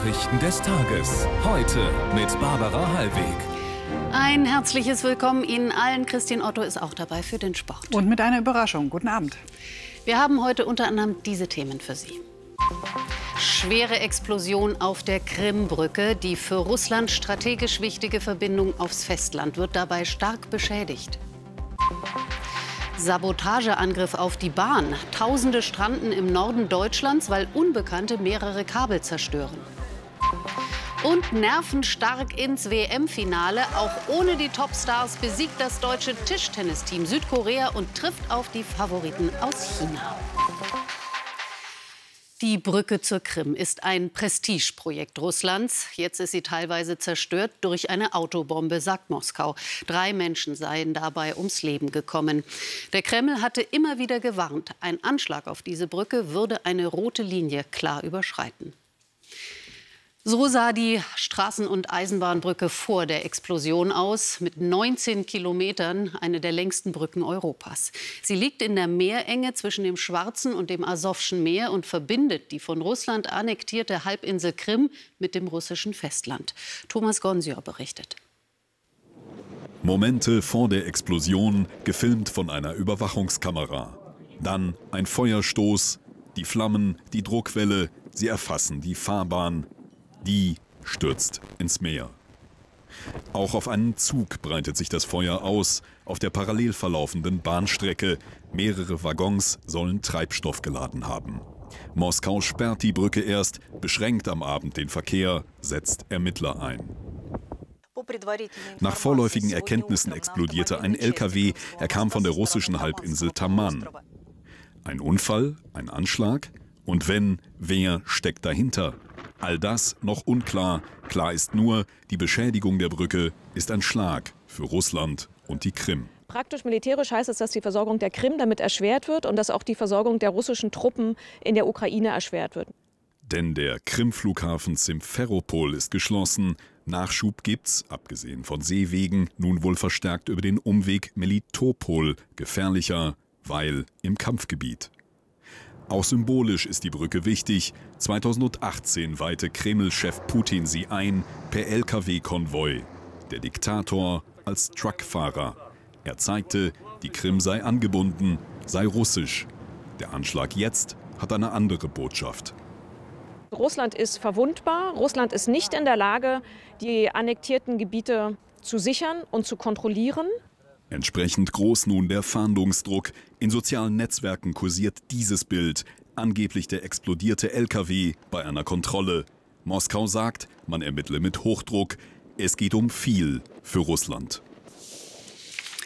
Nachrichten des Tages. Heute mit Barbara Hallweg. Ein herzliches Willkommen Ihnen allen. Christine Otto ist auch dabei für den Sport. Und mit einer Überraschung. Guten Abend. Wir haben heute unter anderem diese Themen für Sie. Schwere Explosion auf der Krimbrücke. Die für Russland strategisch wichtige Verbindung aufs Festland wird dabei stark beschädigt. Sabotageangriff auf die Bahn. Tausende stranden im Norden Deutschlands, weil Unbekannte mehrere Kabel zerstören. Und nervenstark ins WM-Finale. Auch ohne die Topstars besiegt das deutsche Tischtennisteam Südkorea und trifft auf die Favoriten aus China. Die Brücke zur Krim ist ein Prestigeprojekt Russlands. Jetzt ist sie teilweise zerstört durch eine Autobombe, sagt Moskau. Drei Menschen seien dabei ums Leben gekommen. Der Kreml hatte immer wieder gewarnt, ein Anschlag auf diese Brücke würde eine rote Linie klar überschreiten. So sah die Straßen- und Eisenbahnbrücke vor der Explosion aus, mit 19 Kilometern eine der längsten Brücken Europas. Sie liegt in der Meerenge zwischen dem Schwarzen und dem Asowschen Meer und verbindet die von Russland annektierte Halbinsel Krim mit dem russischen Festland. Thomas Gonsior berichtet. Momente vor der Explosion, gefilmt von einer Überwachungskamera. Dann ein Feuerstoß, die Flammen, die Druckwelle, sie erfassen die Fahrbahn, die stürzt ins Meer. Auch auf einen Zug breitet sich das Feuer aus, auf der parallel verlaufenden Bahnstrecke. Mehrere Waggons sollen Treibstoff geladen haben. Moskau sperrt die Brücke erst, beschränkt am Abend den Verkehr, setzt Ermittler ein. Nach vorläufigen Erkenntnissen explodierte ein LKW. Er kam von der russischen Halbinsel Taman. Ein Unfall, ein Anschlag? Und wenn, wer steckt dahinter? All das noch unklar. Klar ist nur, die Beschädigung der Brücke ist ein Schlag für Russland und die Krim. Praktisch militärisch heißt es, dass die Versorgung der Krim damit erschwert wird und dass auch die Versorgung der russischen Truppen in der Ukraine erschwert wird. Denn der Krim-Flughafen Simferopol ist geschlossen. Nachschub gibt's, abgesehen von Seewegen, nun wohl verstärkt über den Umweg Melitopol, gefährlicher, weil im Kampfgebiet. Auch symbolisch ist die Brücke wichtig. 2018 weihte Kreml-Chef Putin sie ein per Lkw-Konvoi. Der Diktator als Truckfahrer. Er zeigte, die Krim sei angebunden, sei russisch. Der Anschlag jetzt hat eine andere Botschaft. Russland ist verwundbar. Russland ist nicht in der Lage, die annektierten Gebiete zu sichern und zu kontrollieren. Entsprechend groß nun der Fahndungsdruck. In sozialen Netzwerken kursiert dieses Bild. Angeblich der explodierte LKW bei einer Kontrolle. Moskau sagt, man ermittle mit Hochdruck. Es geht um viel für Russland.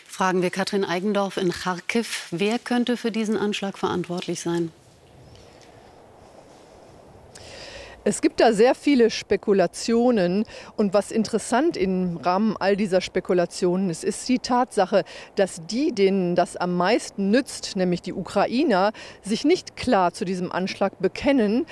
Fragen wir Katrin Eigendorf in Kharkiv. Wer könnte für diesen Anschlag verantwortlich sein? Es gibt da sehr viele Spekulationen. Und was interessant im Rahmen all dieser Spekulationen ist, ist die Tatsache, dass die, denen das am meisten nützt, nämlich die Ukrainer, sich nicht klar zu diesem Anschlag bekennen,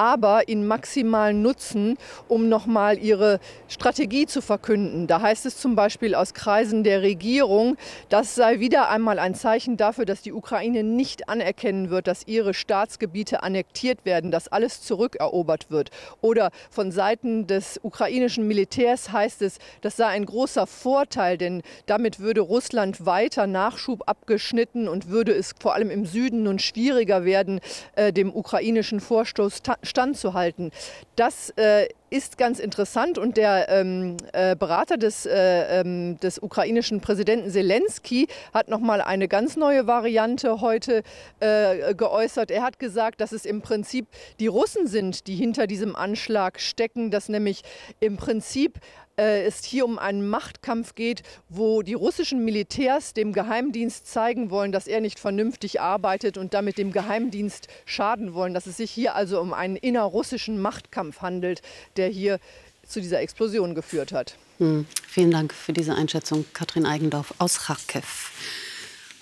aber ihn maximal nutzen, um nochmal ihre Strategie zu verkünden. Da heißt es zum Beispiel aus Kreisen der Regierung, das sei wieder einmal ein Zeichen dafür, dass die Ukraine nicht anerkennen wird, dass ihre Staatsgebiete annektiert werden, dass alles zurückerobert wird. Oder von Seiten des ukrainischen Militärs heißt es, das sei ein großer Vorteil, denn damit würde Russland weiter Nachschub abgeschnitten und würde es vor allem im Süden nun schwieriger werden, äh, dem ukrainischen Vorstoß standzuhalten. Das äh, ist ganz interessant und der ähm, äh, Berater des, äh, ähm, des ukrainischen Präsidenten Zelensky hat noch mal eine ganz neue Variante heute äh, geäußert. Er hat gesagt, dass es im Prinzip die Russen sind, die hinter diesem Anschlag stecken, dass nämlich im Prinzip äh, es hier um einen Machtkampf geht, wo die russischen Militärs dem Geheimdienst zeigen wollen, dass er nicht vernünftig arbeitet und damit dem Geheimdienst schaden wollen, dass es sich hier also um einen innerrussischen Machtkampf handelt, der hier zu dieser Explosion geführt hat. Hm. Vielen Dank für diese Einschätzung, Katrin Eigendorf aus Kharkiv.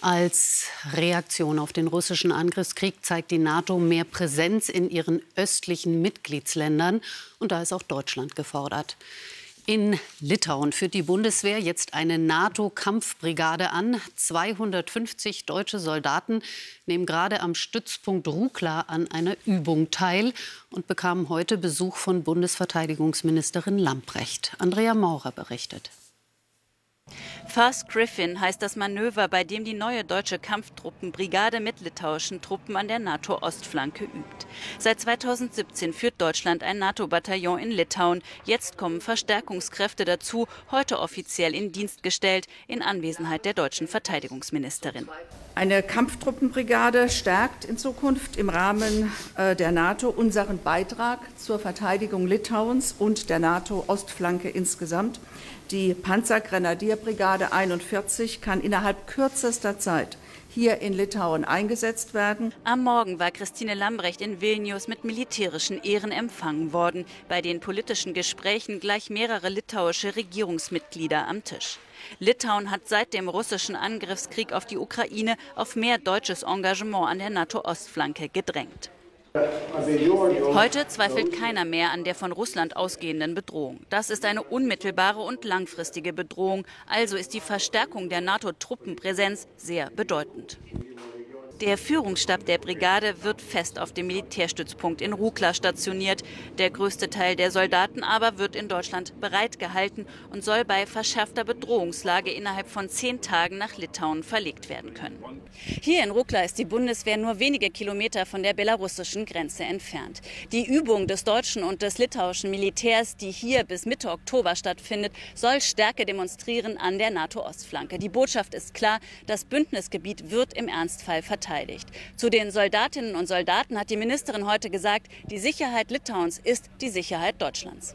Als Reaktion auf den russischen Angriffskrieg zeigt die NATO mehr Präsenz in ihren östlichen Mitgliedsländern. Und da ist auch Deutschland gefordert. In Litauen führt die Bundeswehr jetzt eine NATO-Kampfbrigade an. 250 deutsche Soldaten nehmen gerade am Stützpunkt Rukla an einer Übung teil und bekamen heute Besuch von Bundesverteidigungsministerin Lamprecht. Andrea Maurer berichtet. Fast Griffin heißt das Manöver, bei dem die neue deutsche Kampftruppenbrigade mit litauischen Truppen an der NATO-Ostflanke übt. Seit 2017 führt Deutschland ein NATO-Bataillon in Litauen. Jetzt kommen Verstärkungskräfte dazu, heute offiziell in Dienst gestellt, in Anwesenheit der deutschen Verteidigungsministerin. Eine Kampftruppenbrigade stärkt in Zukunft im Rahmen äh, der NATO unseren Beitrag zur Verteidigung Litauens und der NATO-Ostflanke insgesamt. Die Panzergrenadierbrigade 41 kann innerhalb kürzester Zeit hier in Litauen eingesetzt werden. Am Morgen war Christine Lambrecht in Vilnius mit militärischen Ehren empfangen worden. Bei den politischen Gesprächen gleich mehrere litauische Regierungsmitglieder am Tisch. Litauen hat seit dem russischen Angriffskrieg auf die Ukraine auf mehr deutsches Engagement an der NATO-Ostflanke gedrängt. Heute zweifelt keiner mehr an der von Russland ausgehenden Bedrohung. Das ist eine unmittelbare und langfristige Bedrohung. Also ist die Verstärkung der NATO-Truppenpräsenz sehr bedeutend. Der Führungsstab der Brigade wird fest auf dem Militärstützpunkt in Rukla stationiert. Der größte Teil der Soldaten aber wird in Deutschland bereitgehalten und soll bei verschärfter Bedrohungslage innerhalb von zehn Tagen nach Litauen verlegt werden können. Hier in Rukla ist die Bundeswehr nur wenige Kilometer von der belarussischen Grenze entfernt. Die Übung des deutschen und des litauischen Militärs, die hier bis Mitte Oktober stattfindet, soll Stärke demonstrieren an der NATO-Ostflanke. Die Botschaft ist klar, das Bündnisgebiet wird im Ernstfall verteidigt verteidigt. Zu den Soldatinnen und Soldaten hat die Ministerin heute gesagt, die Sicherheit Litauens ist die Sicherheit Deutschlands.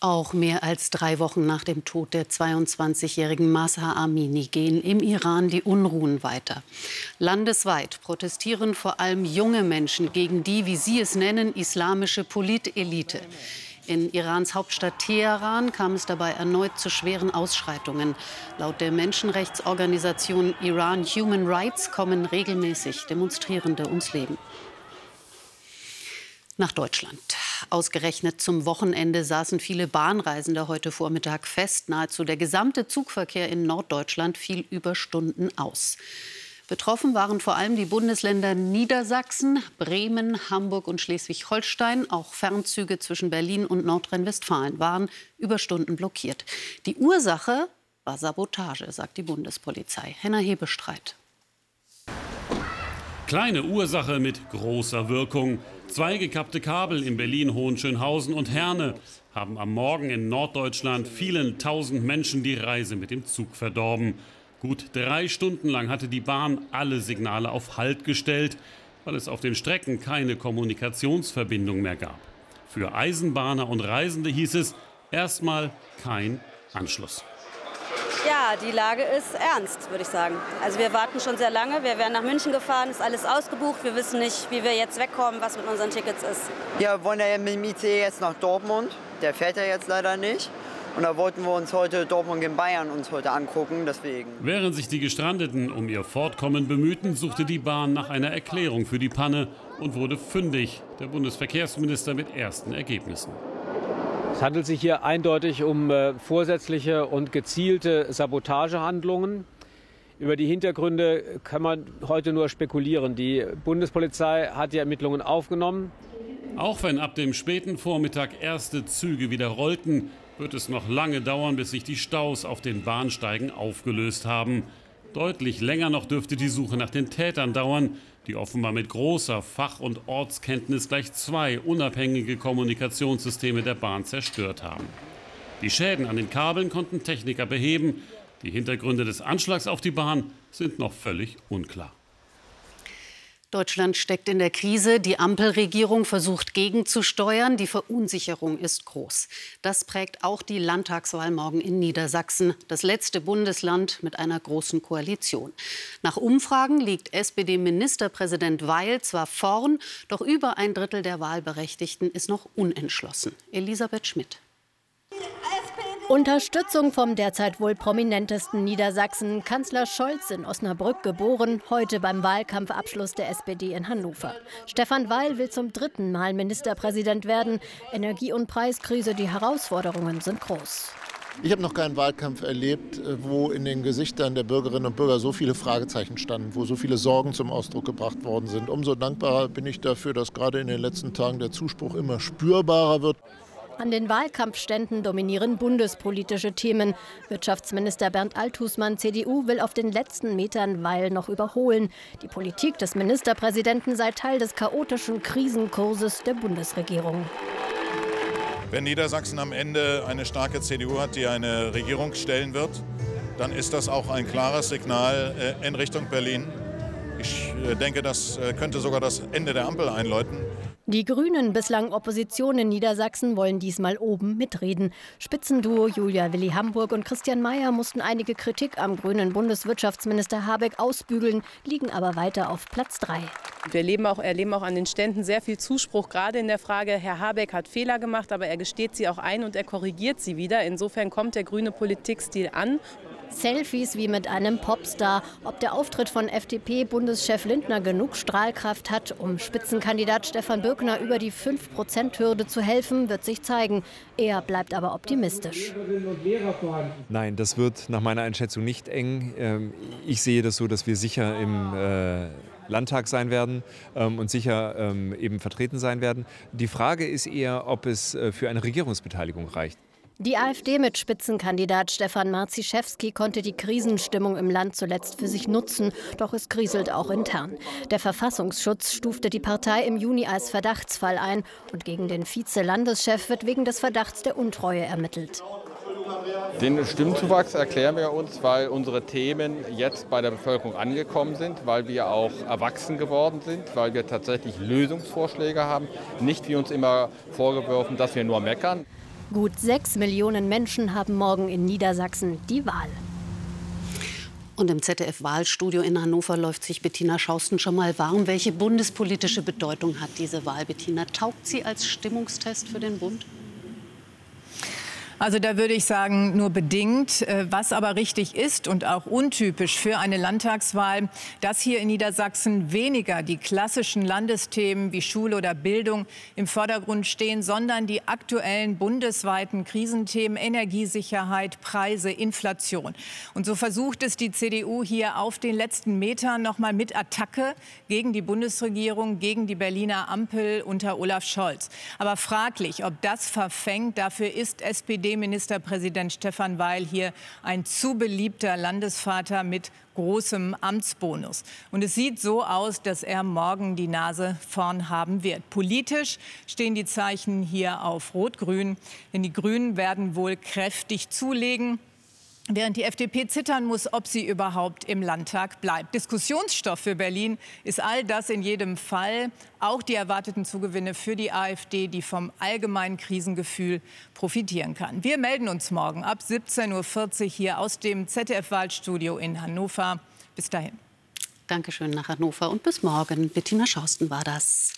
Auch mehr als drei Wochen nach dem Tod der 22-jährigen Masa Amini gehen im Iran die Unruhen weiter. Landesweit protestieren vor allem junge Menschen gegen die, wie sie es nennen, islamische Politelite. In Irans Hauptstadt Teheran kam es dabei erneut zu schweren Ausschreitungen. Laut der Menschenrechtsorganisation Iran Human Rights kommen regelmäßig Demonstrierende ums Leben. Nach Deutschland. Ausgerechnet zum Wochenende saßen viele Bahnreisende heute Vormittag fest. Nahezu der gesamte Zugverkehr in Norddeutschland fiel über Stunden aus. Betroffen waren vor allem die Bundesländer Niedersachsen, Bremen, Hamburg und Schleswig-Holstein. Auch Fernzüge zwischen Berlin und Nordrhein-Westfalen waren über Stunden blockiert. Die Ursache war Sabotage, sagt die Bundespolizei. Henna Hebestreit. Kleine Ursache mit großer Wirkung. Zwei gekappte Kabel in Berlin, Hohenschönhausen und Herne haben am Morgen in Norddeutschland vielen tausend Menschen die Reise mit dem Zug verdorben. Gut drei Stunden lang hatte die Bahn alle Signale auf Halt gestellt, weil es auf den Strecken keine Kommunikationsverbindung mehr gab. Für Eisenbahner und Reisende hieß es erstmal kein Anschluss. Ja, die Lage ist ernst, würde ich sagen. Also wir warten schon sehr lange. Wir werden nach München gefahren, ist alles ausgebucht. Wir wissen nicht, wie wir jetzt wegkommen, was mit unseren Tickets ist. Ja, wir wollen ja mit dem IC jetzt nach Dortmund. Der fährt ja jetzt leider nicht. Und da wollten wir uns heute Dortmund in Bayern uns heute angucken, deswegen. Während sich die Gestrandeten um ihr Fortkommen bemühten, suchte die Bahn nach einer Erklärung für die Panne und wurde fündig. Der Bundesverkehrsminister mit ersten Ergebnissen. Es handelt sich hier eindeutig um äh, vorsätzliche und gezielte Sabotagehandlungen. Über die Hintergründe kann man heute nur spekulieren. Die Bundespolizei hat die Ermittlungen aufgenommen. Auch wenn ab dem späten Vormittag erste Züge wieder rollten, wird es noch lange dauern, bis sich die Staus auf den Bahnsteigen aufgelöst haben. Deutlich länger noch dürfte die Suche nach den Tätern dauern, die offenbar mit großer Fach- und Ortskenntnis gleich zwei unabhängige Kommunikationssysteme der Bahn zerstört haben. Die Schäden an den Kabeln konnten Techniker beheben. Die Hintergründe des Anschlags auf die Bahn sind noch völlig unklar. Deutschland steckt in der Krise. Die Ampelregierung versucht gegenzusteuern. Die Verunsicherung ist groß. Das prägt auch die Landtagswahl morgen in Niedersachsen, das letzte Bundesland mit einer großen Koalition. Nach Umfragen liegt SPD-Ministerpräsident Weil zwar vorn, doch über ein Drittel der Wahlberechtigten ist noch unentschlossen. Elisabeth Schmidt. Unterstützung vom derzeit wohl prominentesten Niedersachsen, Kanzler Scholz in Osnabrück geboren, heute beim Wahlkampfabschluss der SPD in Hannover. Stefan Weil will zum dritten Mal Ministerpräsident werden. Energie- und Preiskrise, die Herausforderungen sind groß. Ich habe noch keinen Wahlkampf erlebt, äh, wo in den Gesichtern der Bürgerinnen und Bürger so viele Fragezeichen standen, wo so viele Sorgen zum Ausdruck gebracht worden sind. Umso dankbarer bin ich dafür, dass gerade in den letzten Tagen der Zuspruch immer spürbarer wird. An den Wahlkampfständen dominieren bundespolitische Themen. Wirtschaftsminister Bernd Althusmann, CDU, will auf den letzten Metern Weil noch überholen. Die Politik des Ministerpräsidenten sei Teil des chaotischen Krisenkurses der Bundesregierung. Wenn Niedersachsen am Ende eine starke CDU hat, die eine Regierung stellen wird, dann ist das auch ein klares Signal äh, in Richtung Berlin. Ich äh, denke, das äh, könnte sogar das Ende der Ampel einläuten. Die Grünen, bislang Opposition in Niedersachsen, wollen diesmal oben mitreden. Spitzenduo Julia Willi Hamburg und Christian Mayer mussten einige Kritik am grünen Bundeswirtschaftsminister Habeck ausbügeln, liegen aber weiter auf Platz 3. Wir erleben auch, erleben auch an den Ständen sehr viel Zuspruch, gerade in der Frage, Herr Habeck hat Fehler gemacht, aber er gesteht sie auch ein und er korrigiert sie wieder. Insofern kommt der grüne Politikstil an. Selfies wie mit einem Popstar. Ob der Auftritt von FDP-Bundeschef Lindner genug Strahlkraft hat, um Spitzenkandidat Stefan Birkner über die 5-Prozent-Hürde zu helfen, wird sich zeigen. Er bleibt aber optimistisch. Nein, das wird nach meiner Einschätzung nicht eng. Ähm, ich sehe das so, dass wir sicher im äh, Landtag sein werden ähm, und sicher ähm, eben vertreten sein werden. Die Frage ist eher, ob es äh, für eine Regierungsbeteiligung reicht. Die AfD mit Spitzenkandidat Stefan Marziszewski konnte die Krisenstimmung im Land zuletzt für sich nutzen, doch es kriselt auch intern. Der Verfassungsschutz stufte die Partei im Juni als Verdachtsfall ein und gegen den Vize-Landeschef wird wegen des Verdachts der Untreue ermittelt. Den Stimmzuwachs erklären wir uns, weil unsere Themen jetzt bei der Bevölkerung angekommen sind, weil wir auch erwachsen geworden sind, weil wir tatsächlich Lösungsvorschläge haben, nicht wie uns immer vorgeworfen, dass wir nur meckern. Gut sechs Millionen Menschen haben morgen in Niedersachsen die Wahl. Und im ZDF-Wahlstudio in Hannover läuft sich Bettina Schausten schon mal warm. Welche bundespolitische Bedeutung hat diese Wahl, Bettina? Taugt sie als Stimmungstest für den Bund? Also da würde ich sagen, nur bedingt. Äh, was aber richtig ist und auch untypisch für eine Landtagswahl, dass hier in Niedersachsen weniger die klassischen Landesthemen wie Schule oder Bildung im Vordergrund stehen, sondern die aktuellen bundesweiten Krisenthemen Energiesicherheit, Preise, Inflation. Und so versucht es die CDU hier auf den letzten Metern noch mal mit Attacke gegen die Bundesregierung, gegen die Berliner Ampel unter Olaf Scholz. Aber fraglich, ob das verfängt, dafür ist SPD ministerpräsident Stefan Weil hier ein zu beliebter Landesvater mit großem Amtsbonus. Und es sieht so aus, dass er morgen die Nase vorn haben wird. Politisch stehen die Zeichen hier auf Rot-Grün, denn die Grünen werden wohl kräftig zulegen. Während die FDP zittern muss, ob sie überhaupt im Landtag bleibt. Diskussionsstoff für Berlin ist all das in jedem Fall. Auch die erwarteten Zugewinne für die AfD, die vom allgemeinen Krisengefühl profitieren kann. Wir melden uns morgen ab 17.40 Uhr hier aus dem ZDF-Wahlstudio in Hannover. Bis dahin. Dankeschön nach Hannover und bis morgen. Bettina Schausten war das.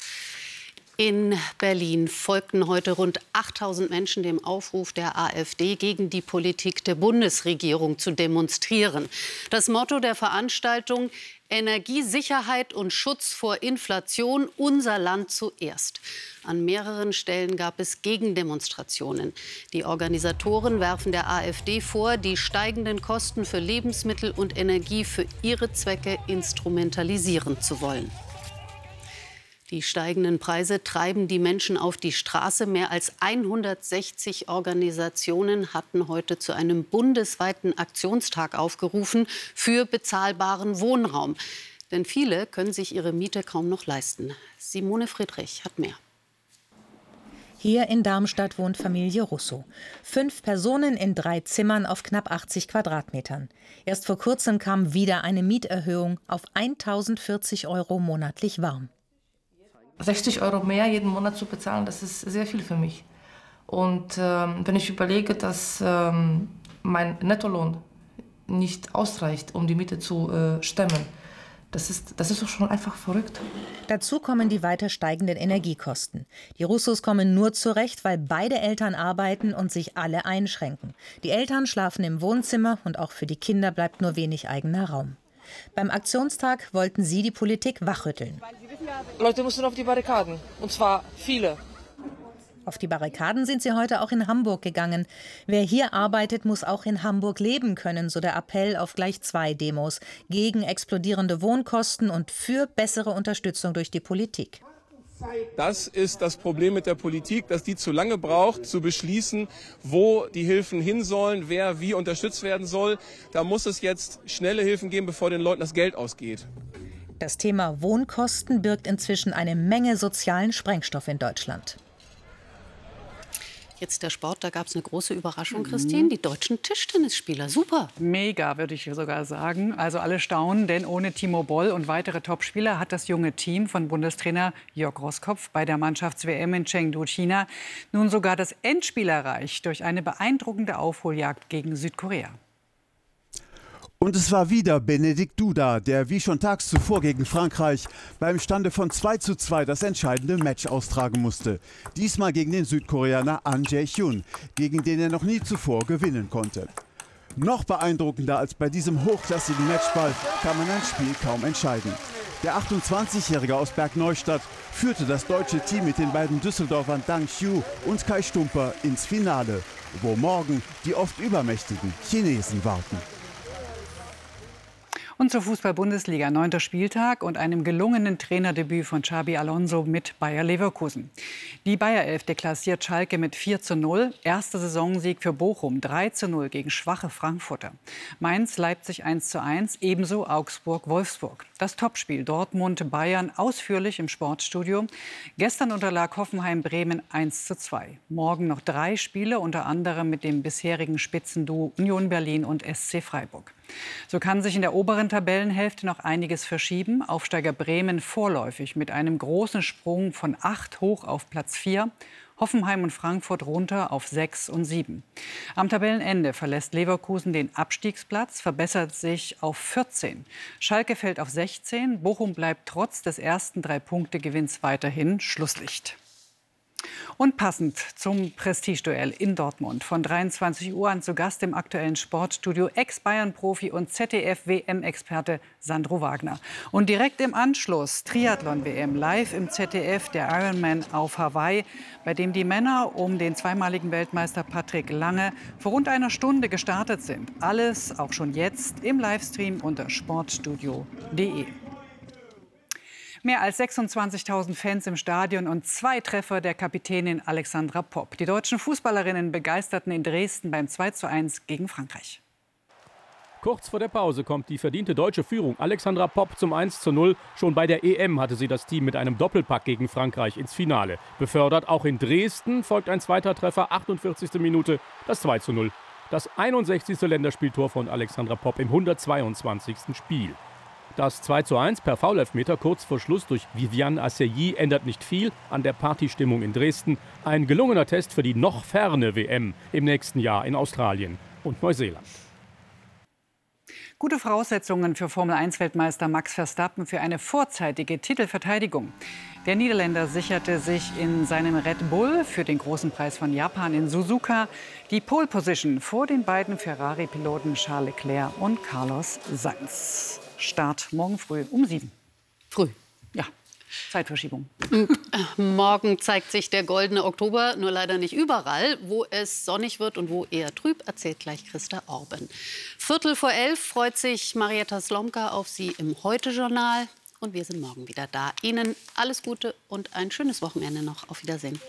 In Berlin folgten heute rund 8000 Menschen dem Aufruf der AfD, gegen die Politik der Bundesregierung zu demonstrieren. Das Motto der Veranstaltung Energiesicherheit und Schutz vor Inflation, unser Land zuerst. An mehreren Stellen gab es Gegendemonstrationen. Die Organisatoren werfen der AfD vor, die steigenden Kosten für Lebensmittel und Energie für ihre Zwecke instrumentalisieren zu wollen. Die steigenden Preise treiben die Menschen auf die Straße. Mehr als 160 Organisationen hatten heute zu einem bundesweiten Aktionstag aufgerufen für bezahlbaren Wohnraum. Denn viele können sich ihre Miete kaum noch leisten. Simone Friedrich hat mehr. Hier in Darmstadt wohnt Familie Russo. Fünf Personen in drei Zimmern auf knapp 80 Quadratmetern. Erst vor kurzem kam wieder eine Mieterhöhung auf 1040 Euro monatlich warm. 60 Euro mehr jeden Monat zu bezahlen, das ist sehr viel für mich. Und ähm, wenn ich überlege, dass ähm, mein Nettolohn nicht ausreicht, um die Miete zu äh, stemmen, Das ist, das ist doch schon einfach verrückt. Dazu kommen die weiter steigenden Energiekosten. Die Russos kommen nur zurecht, weil beide Eltern arbeiten und sich alle einschränken. Die Eltern schlafen im Wohnzimmer und auch für die Kinder bleibt nur wenig eigener Raum. Beim Aktionstag wollten sie die Politik wachrütteln. Leute mussten auf die Barrikaden. Und zwar viele. Auf die Barrikaden sind sie heute auch in Hamburg gegangen. Wer hier arbeitet, muss auch in Hamburg leben können, so der Appell auf gleich zwei Demos gegen explodierende Wohnkosten und für bessere Unterstützung durch die Politik. Das ist das Problem mit der Politik, dass die zu lange braucht, zu beschließen, wo die Hilfen hin sollen, wer wie unterstützt werden soll. Da muss es jetzt schnelle Hilfen geben, bevor den Leuten das Geld ausgeht. Das Thema Wohnkosten birgt inzwischen eine Menge sozialen Sprengstoff in Deutschland. Jetzt der Sport, da gab es eine große Überraschung, mhm. Christine. Die deutschen Tischtennisspieler, super. Mega, würde ich sogar sagen. Also alle staunen, denn ohne Timo Boll und weitere Topspieler hat das junge Team von Bundestrainer Jörg Roskopf bei der Mannschafts-WM in Chengdu, China, nun sogar das Endspiel erreicht durch eine beeindruckende Aufholjagd gegen Südkorea. Und es war wieder Benedikt Duda, der wie schon tags zuvor gegen Frankreich beim Stande von 2 zu 2 das entscheidende Match austragen musste. Diesmal gegen den Südkoreaner An Jae-hyun, gegen den er noch nie zuvor gewinnen konnte. Noch beeindruckender als bei diesem hochklassigen Matchball kann man ein Spiel kaum entscheiden. Der 28-Jährige aus Bergneustadt führte das deutsche Team mit den beiden Düsseldorfern Dang Xiu und Kai Stumper ins Finale, wo morgen die oft übermächtigen Chinesen warten. Und zur Fußball-Bundesliga, neunter Spieltag und einem gelungenen Trainerdebüt von Xabi Alonso mit Bayer Leverkusen. Die Bayer Elf deklassiert Schalke mit 4 zu 0. Erster Saisonsieg für Bochum, 3 zu 0 gegen schwache Frankfurter. Mainz, Leipzig 1 zu 1, ebenso Augsburg, Wolfsburg. Das Topspiel Dortmund-Bayern ausführlich im Sportstudio. Gestern unterlag Hoffenheim Bremen 1 zu 2. Morgen noch drei Spiele, unter anderem mit dem bisherigen Spitzenduo Union Berlin und SC Freiburg. So kann sich in der oberen Tabellenhälfte noch einiges verschieben. Aufsteiger Bremen vorläufig mit einem großen Sprung von 8 hoch auf Platz 4. Hoffenheim und Frankfurt runter auf 6 und 7. Am Tabellenende verlässt Leverkusen den Abstiegsplatz, verbessert sich auf 14. Schalke fällt auf 16. Bochum bleibt trotz des ersten drei Punkte Gewinns weiterhin Schlusslicht. Und passend zum Prestigeduell in Dortmund von 23 Uhr an zu Gast im aktuellen Sportstudio Ex-Bayern-Profi und ZDF-WM-Experte Sandro Wagner. Und direkt im Anschluss Triathlon-WM live im ZDF der Ironman auf Hawaii, bei dem die Männer um den zweimaligen Weltmeister Patrick Lange vor rund einer Stunde gestartet sind. Alles auch schon jetzt im Livestream unter sportstudio.de. Mehr als 26.000 Fans im Stadion und zwei Treffer der Kapitänin Alexandra Popp. Die deutschen Fußballerinnen begeisterten in Dresden beim 2:1 gegen Frankreich. Kurz vor der Pause kommt die verdiente deutsche Führung. Alexandra Popp zum 1:0. Schon bei der EM hatte sie das Team mit einem Doppelpack gegen Frankreich ins Finale befördert. Auch in Dresden folgt ein zweiter Treffer, 48. Minute, das 2:0. Das 61. Länderspieltor von Alexandra Popp im 122. Spiel. Das 2 zu 1 per Foulelfmeter kurz vor Schluss durch Viviane Asseyie ändert nicht viel an der Partystimmung in Dresden. Ein gelungener Test für die noch ferne WM im nächsten Jahr in Australien und Neuseeland. Gute Voraussetzungen für Formel-1-Weltmeister Max Verstappen für eine vorzeitige Titelverteidigung. Der Niederländer sicherte sich in seinem Red Bull für den großen Preis von Japan in Suzuka die Pole Position vor den beiden Ferrari-Piloten Charles Leclerc und Carlos Sainz. Start morgen früh um sieben. Früh. Ja. Zeitverschiebung. Äh, morgen zeigt sich der goldene Oktober, nur leider nicht überall. Wo es sonnig wird und wo eher trüb, erzählt gleich Christa Orben. Viertel vor elf freut sich Marietta Slomka auf Sie im Heute-Journal. Und wir sind morgen wieder da. Ihnen alles Gute und ein schönes Wochenende noch. Auf Wiedersehen.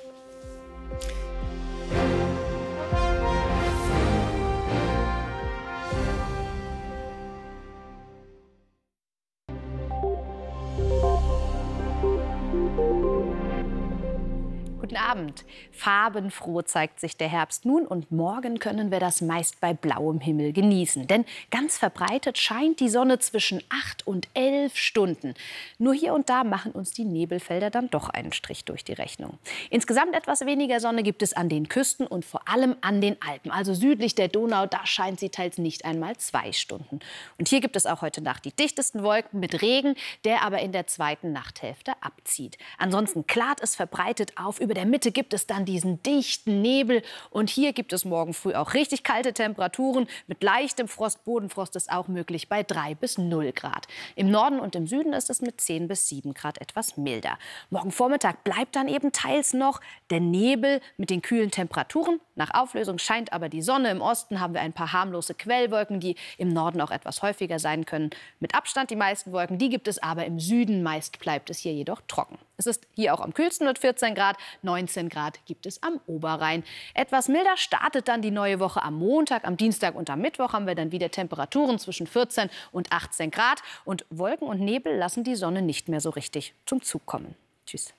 Guten Abend. Farbenfroh zeigt sich der Herbst nun und morgen können wir das meist bei blauem Himmel genießen. Denn ganz verbreitet scheint die Sonne zwischen 8 und 11 Stunden. Nur hier und da machen uns die Nebelfelder dann doch einen Strich durch die Rechnung. Insgesamt etwas weniger Sonne gibt es an den Küsten und vor allem an den Alpen. Also südlich der Donau, da scheint sie teils nicht einmal zwei Stunden. Und hier gibt es auch heute Nacht die dichtesten Wolken mit Regen, der aber in der zweiten Nachthälfte abzieht. Ansonsten klart es verbreitet auf. Über der Mitte gibt es dann diesen dichten Nebel. Und hier gibt es morgen früh auch richtig kalte Temperaturen. Mit leichtem Frost, Bodenfrost ist auch möglich bei 3 bis 0 Grad. Im Norden und im Süden ist es mit 10 bis 7 Grad etwas milder. Morgen Vormittag bleibt dann eben teils noch der Nebel mit den kühlen Temperaturen. Nach Auflösung scheint aber die Sonne. Im Osten haben wir ein paar harmlose Quellwolken, die im Norden auch etwas häufiger sein können. Mit Abstand die meisten Wolken, die gibt es aber im Süden. Meist bleibt es hier jedoch trocken. Es ist hier auch am kühlsten mit 14 Grad. 19 Grad gibt es am Oberrhein. Etwas milder startet dann die neue Woche am Montag. Am Dienstag und am Mittwoch haben wir dann wieder Temperaturen zwischen 14 und 18 Grad. Und Wolken und Nebel lassen die Sonne nicht mehr so richtig zum Zug kommen. Tschüss.